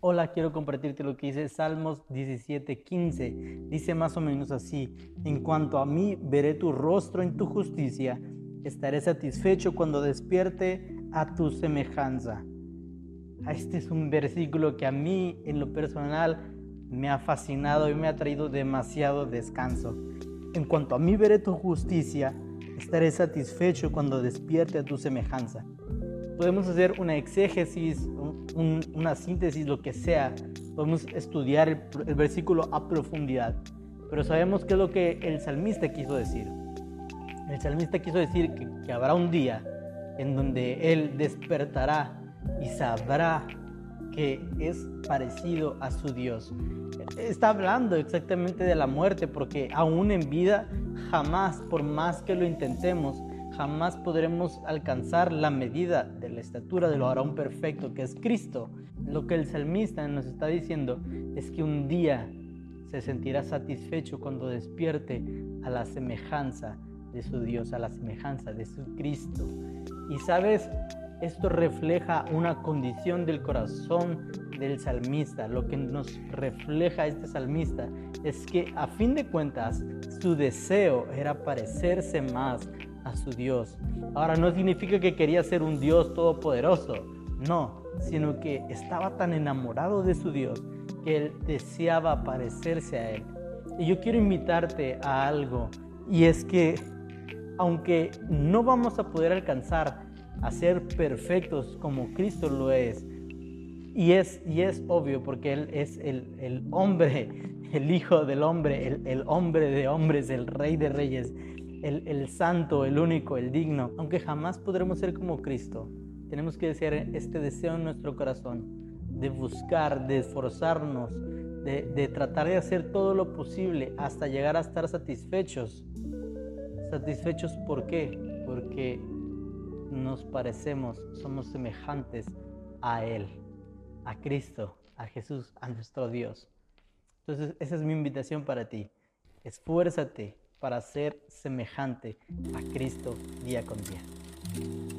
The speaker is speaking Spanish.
Hola, quiero compartirte lo que dice Salmos 17:15. Dice más o menos así, en cuanto a mí, veré tu rostro en tu justicia, estaré satisfecho cuando despierte a tu semejanza. Este es un versículo que a mí en lo personal me ha fascinado y me ha traído demasiado descanso. En cuanto a mí veré tu justicia, estaré satisfecho cuando despierte a tu semejanza. Podemos hacer una exégesis, una síntesis, lo que sea. Podemos estudiar el, versículo a profundidad. Pero sabemos qué es lo que el salmista quiso decir. El salmista quiso decir que, que habrá un día en donde él despertará y sabrá que es parecido a su Dios. Está hablando exactamente de la muerte porque aún en vida jamás, por más que lo intentemos, jamás podremos alcanzar la medida de la estatura del varón perfecto que es Cristo. Lo que el salmista nos está diciendo es que un día se sentirá satisfecho cuando despierte a la semejanza de su Dios, a la semejanza de su Cristo. Y sabes, esto refleja una condición del corazón del salmista. Lo que nos refleja este salmista es que a fin de cuentas su deseo era parecerse más a su Dios. Ahora no significa que quería ser un Dios todopoderoso, no, sino que estaba tan enamorado de su Dios que él deseaba parecerse a Él. Y yo quiero invitarte a algo, y es que aunque no vamos a poder alcanzar a ser perfectos como Cristo lo es. Y es, y es obvio porque Él es el, hombre, el Hijo del hombre, el, hombre de hombres, el Rey de reyes, el, el santo, el único, el digno. Aunque jamás podremos ser como Cristo, tenemos que desear este deseo en nuestro corazón de buscar, de esforzarnos, de, de, tratar de hacer todo lo posible hasta llegar a estar satisfechos. ¿Satisfechos por qué? Porque nos parecemos, somos semejantes a Él, a Cristo, a Jesús, a nuestro Dios. Entonces, esa es mi invitación para ti. Esfuérzate para ser semejante a Cristo día con día.